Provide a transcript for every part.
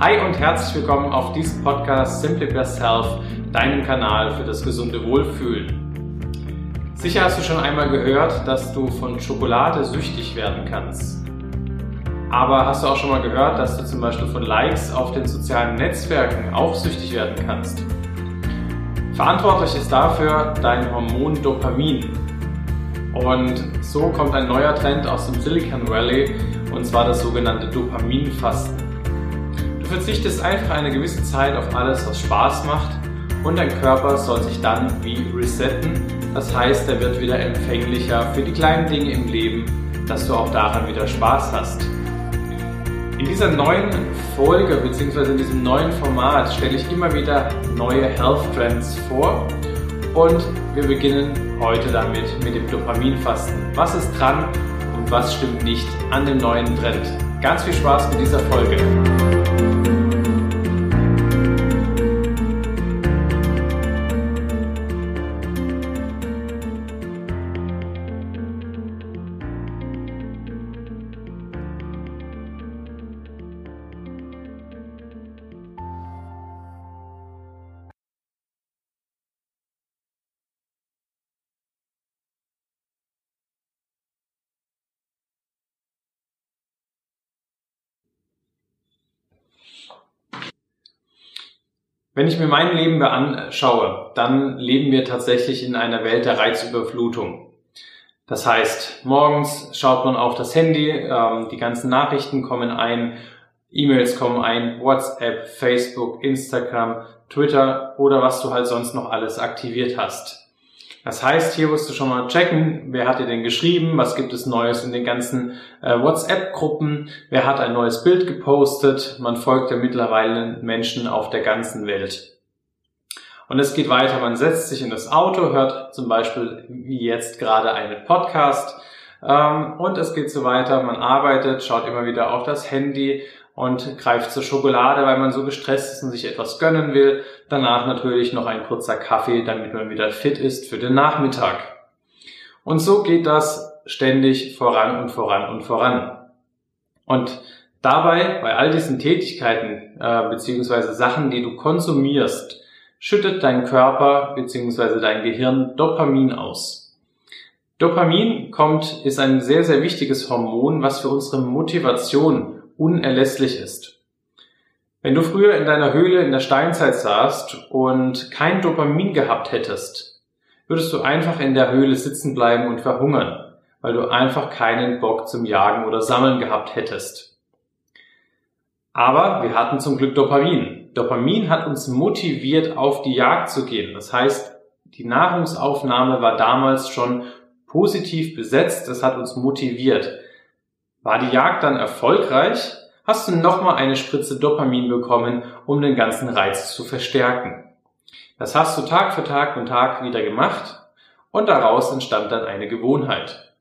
Hi und herzlich willkommen auf diesem Podcast Simply Best Health, deinem Kanal für das gesunde Wohlfühlen. Sicher hast du schon einmal gehört, dass du von Schokolade süchtig werden kannst. Aber hast du auch schon mal gehört, dass du zum Beispiel von Likes auf den sozialen Netzwerken auch süchtig werden kannst? Verantwortlich ist dafür dein Hormon Dopamin. Und so kommt ein neuer Trend aus dem Silicon Valley, und zwar das sogenannte Dopaminfasten. Verzichtest einfach eine gewisse Zeit auf alles, was Spaß macht und dein Körper soll sich dann wie resetten. Das heißt, er wird wieder empfänglicher für die kleinen Dinge im Leben, dass du auch daran wieder Spaß hast. In dieser neuen Folge bzw. in diesem neuen Format stelle ich immer wieder neue Health Trends vor und wir beginnen heute damit mit dem Dopaminfasten. Was ist dran und was stimmt nicht an dem neuen Trend? Ganz viel Spaß mit dieser Folge. Wenn ich mir mein Leben anschaue, dann leben wir tatsächlich in einer Welt der Reizüberflutung. Das heißt, morgens schaut man auf das Handy, ähm, die ganzen Nachrichten kommen ein, E-Mails kommen ein, WhatsApp, Facebook, Instagram, Twitter oder was du halt sonst noch alles aktiviert hast. Das heißt, hier musst du schon mal checken, wer hat dir denn geschrieben, was gibt es Neues in den ganzen äh, WhatsApp-Gruppen, wer hat ein neues Bild gepostet. Man folgt ja mittlerweile Menschen auf der ganzen Welt. Und es geht weiter, man setzt sich in das Auto, hört zum Beispiel wie jetzt gerade einen Podcast ähm, und es geht so weiter, man arbeitet, schaut immer wieder auf das Handy und greift zur Schokolade, weil man so gestresst ist und sich etwas gönnen will. Danach natürlich noch ein kurzer Kaffee, damit man wieder fit ist für den Nachmittag. Und so geht das ständig voran und voran und voran. Und dabei, bei all diesen Tätigkeiten äh, beziehungsweise Sachen, die du konsumierst, schüttet dein Körper beziehungsweise dein Gehirn Dopamin aus. Dopamin kommt, ist ein sehr, sehr wichtiges Hormon, was für unsere Motivation unerlässlich ist. Wenn du früher in deiner Höhle in der Steinzeit saßt und kein Dopamin gehabt hättest, würdest du einfach in der Höhle sitzen bleiben und verhungern, weil du einfach keinen Bock zum Jagen oder Sammeln gehabt hättest. Aber wir hatten zum Glück Dopamin. Dopamin hat uns motiviert, auf die Jagd zu gehen. Das heißt, die Nahrungsaufnahme war damals schon positiv besetzt, das hat uns motiviert. War die Jagd dann erfolgreich, hast du nochmal eine Spritze Dopamin bekommen, um den ganzen Reiz zu verstärken. Das hast du Tag für Tag und Tag wieder gemacht und daraus entstand dann eine Gewohnheit.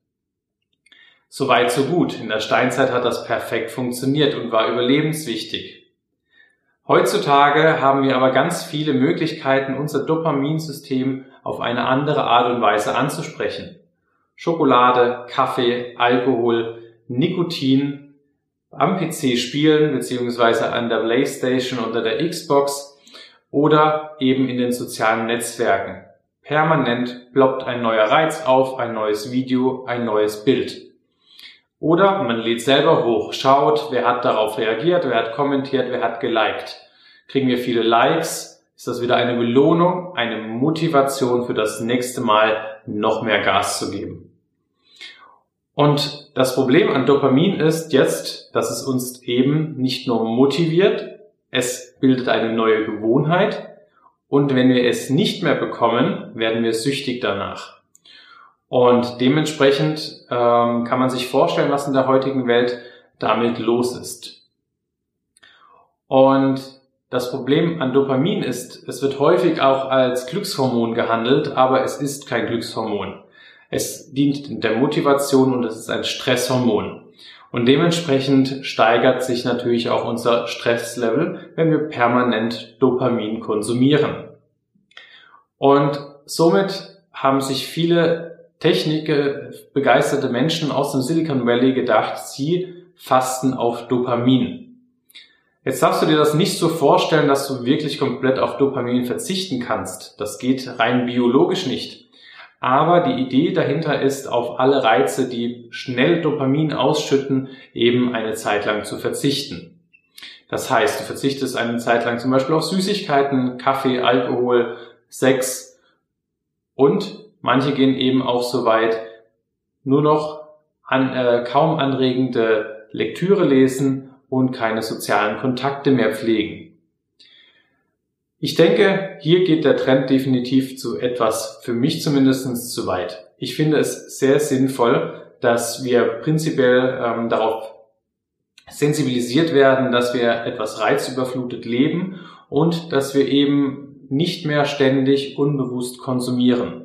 Soweit so gut. In der Steinzeit hat das perfekt funktioniert und war überlebenswichtig. Heutzutage haben wir aber ganz viele Möglichkeiten, unser Dopaminsystem auf eine andere Art und Weise anzusprechen. Schokolade, Kaffee, Alkohol, Nikotin am PC spielen, beziehungsweise an der Playstation oder der Xbox oder eben in den sozialen Netzwerken. Permanent ploppt ein neuer Reiz auf, ein neues Video, ein neues Bild. Oder man lädt selber hoch, schaut, wer hat darauf reagiert, wer hat kommentiert, wer hat geliked. Kriegen wir viele Likes, ist das wieder eine Belohnung, eine Motivation für das nächste Mal noch mehr Gas zu geben. Und das Problem an Dopamin ist jetzt, dass es uns eben nicht nur motiviert, es bildet eine neue Gewohnheit und wenn wir es nicht mehr bekommen, werden wir süchtig danach. Und dementsprechend ähm, kann man sich vorstellen, was in der heutigen Welt damit los ist. Und das Problem an Dopamin ist, es wird häufig auch als Glückshormon gehandelt, aber es ist kein Glückshormon. Es dient der Motivation und es ist ein Stresshormon. Und dementsprechend steigert sich natürlich auch unser Stresslevel, wenn wir permanent Dopamin konsumieren. Und somit haben sich viele technikbegeisterte Menschen aus dem Silicon Valley gedacht, sie fasten auf Dopamin. Jetzt darfst du dir das nicht so vorstellen, dass du wirklich komplett auf Dopamin verzichten kannst. Das geht rein biologisch nicht. Aber die Idee dahinter ist, auf alle Reize, die schnell Dopamin ausschütten, eben eine Zeit lang zu verzichten. Das heißt, du verzichtest eine Zeit lang zum Beispiel auf Süßigkeiten, Kaffee, Alkohol, Sex und manche gehen eben auch so weit, nur noch an, äh, kaum anregende Lektüre lesen und keine sozialen Kontakte mehr pflegen. Ich denke, hier geht der Trend definitiv zu etwas, für mich zumindest zu weit. Ich finde es sehr sinnvoll, dass wir prinzipiell ähm, darauf sensibilisiert werden, dass wir etwas reizüberflutet leben und dass wir eben nicht mehr ständig unbewusst konsumieren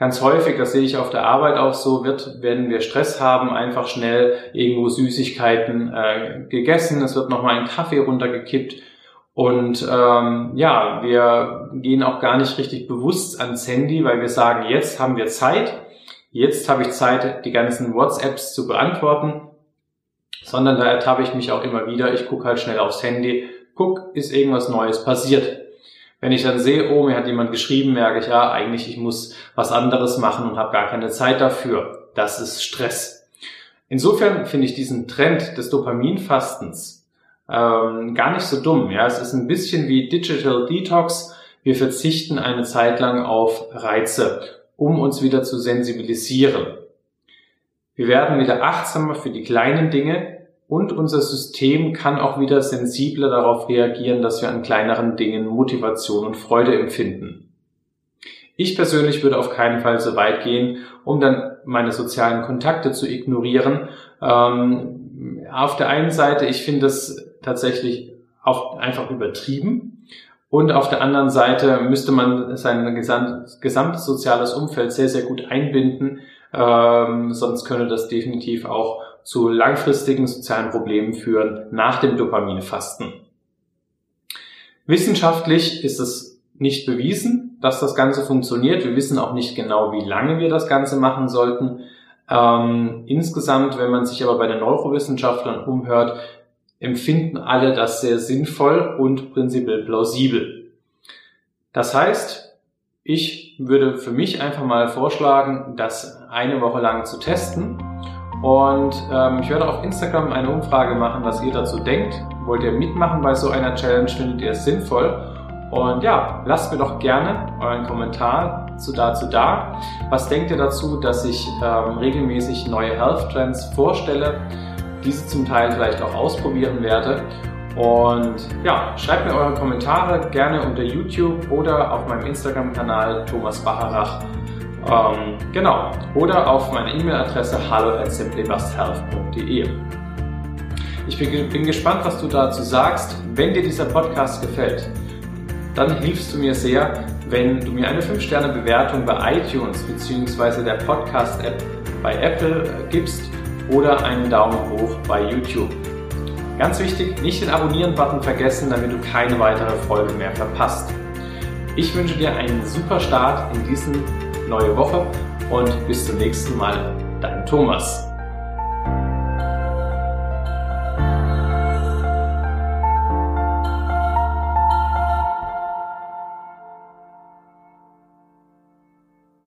ganz häufig, das sehe ich auf der Arbeit auch so, wird, wenn wir Stress haben, einfach schnell irgendwo Süßigkeiten äh, gegessen, es wird nochmal ein Kaffee runtergekippt und ähm, ja, wir gehen auch gar nicht richtig bewusst ans Handy, weil wir sagen, jetzt haben wir Zeit, jetzt habe ich Zeit, die ganzen WhatsApps zu beantworten, sondern da ertappe ich mich auch immer wieder, ich gucke halt schnell aufs Handy, guck, ist irgendwas Neues passiert. Wenn ich dann sehe, oh, mir hat jemand geschrieben, merke ich, ja, eigentlich ich muss was anderes machen und habe gar keine Zeit dafür. Das ist Stress. Insofern finde ich diesen Trend des Dopaminfastens ähm, gar nicht so dumm. Ja, es ist ein bisschen wie Digital Detox. Wir verzichten eine Zeit lang auf Reize, um uns wieder zu sensibilisieren. Wir werden wieder achtsamer für die kleinen Dinge, und unser System kann auch wieder sensibler darauf reagieren, dass wir an kleineren Dingen Motivation und Freude empfinden. Ich persönlich würde auf keinen Fall so weit gehen, um dann meine sozialen Kontakte zu ignorieren. Ähm, auf der einen Seite, ich finde es tatsächlich auch einfach übertrieben. Und auf der anderen Seite müsste man sein gesamtes soziales Umfeld sehr, sehr gut einbinden. Ähm, sonst könnte das definitiv auch zu langfristigen sozialen Problemen führen nach dem Dopaminfasten. Wissenschaftlich ist es nicht bewiesen, dass das Ganze funktioniert. Wir wissen auch nicht genau, wie lange wir das Ganze machen sollten. Ähm, insgesamt, wenn man sich aber bei den Neurowissenschaftlern umhört, empfinden alle das sehr sinnvoll und prinzipiell plausibel. Das heißt, ich würde für mich einfach mal vorschlagen, das eine Woche lang zu testen und ähm, ich werde auf Instagram eine Umfrage machen, was ihr dazu denkt. Wollt ihr mitmachen bei so einer Challenge? Findet ihr es sinnvoll? Und ja, lasst mir doch gerne euren Kommentar zu dazu da. Was denkt ihr dazu, dass ich ähm, regelmäßig neue Health Trends vorstelle, diese zum Teil vielleicht auch ausprobieren werde? Und ja, schreibt mir eure Kommentare gerne unter YouTube oder auf meinem Instagram-Kanal Thomas Bacharach. Ähm, genau. Oder auf meine E-Mail-Adresse hallo at simplybusthealth.de. Ich bin, bin gespannt, was du dazu sagst. Wenn dir dieser Podcast gefällt, dann hilfst du mir sehr, wenn du mir eine 5-Sterne-Bewertung bei iTunes bzw. der Podcast-App bei Apple gibst oder einen Daumen hoch bei YouTube. Ganz wichtig, nicht den Abonnieren-Button vergessen, damit du keine weitere Folge mehr verpasst. Ich wünsche dir einen super Start in diesen neue Woche und bis zum nächsten Mal. Dein Thomas.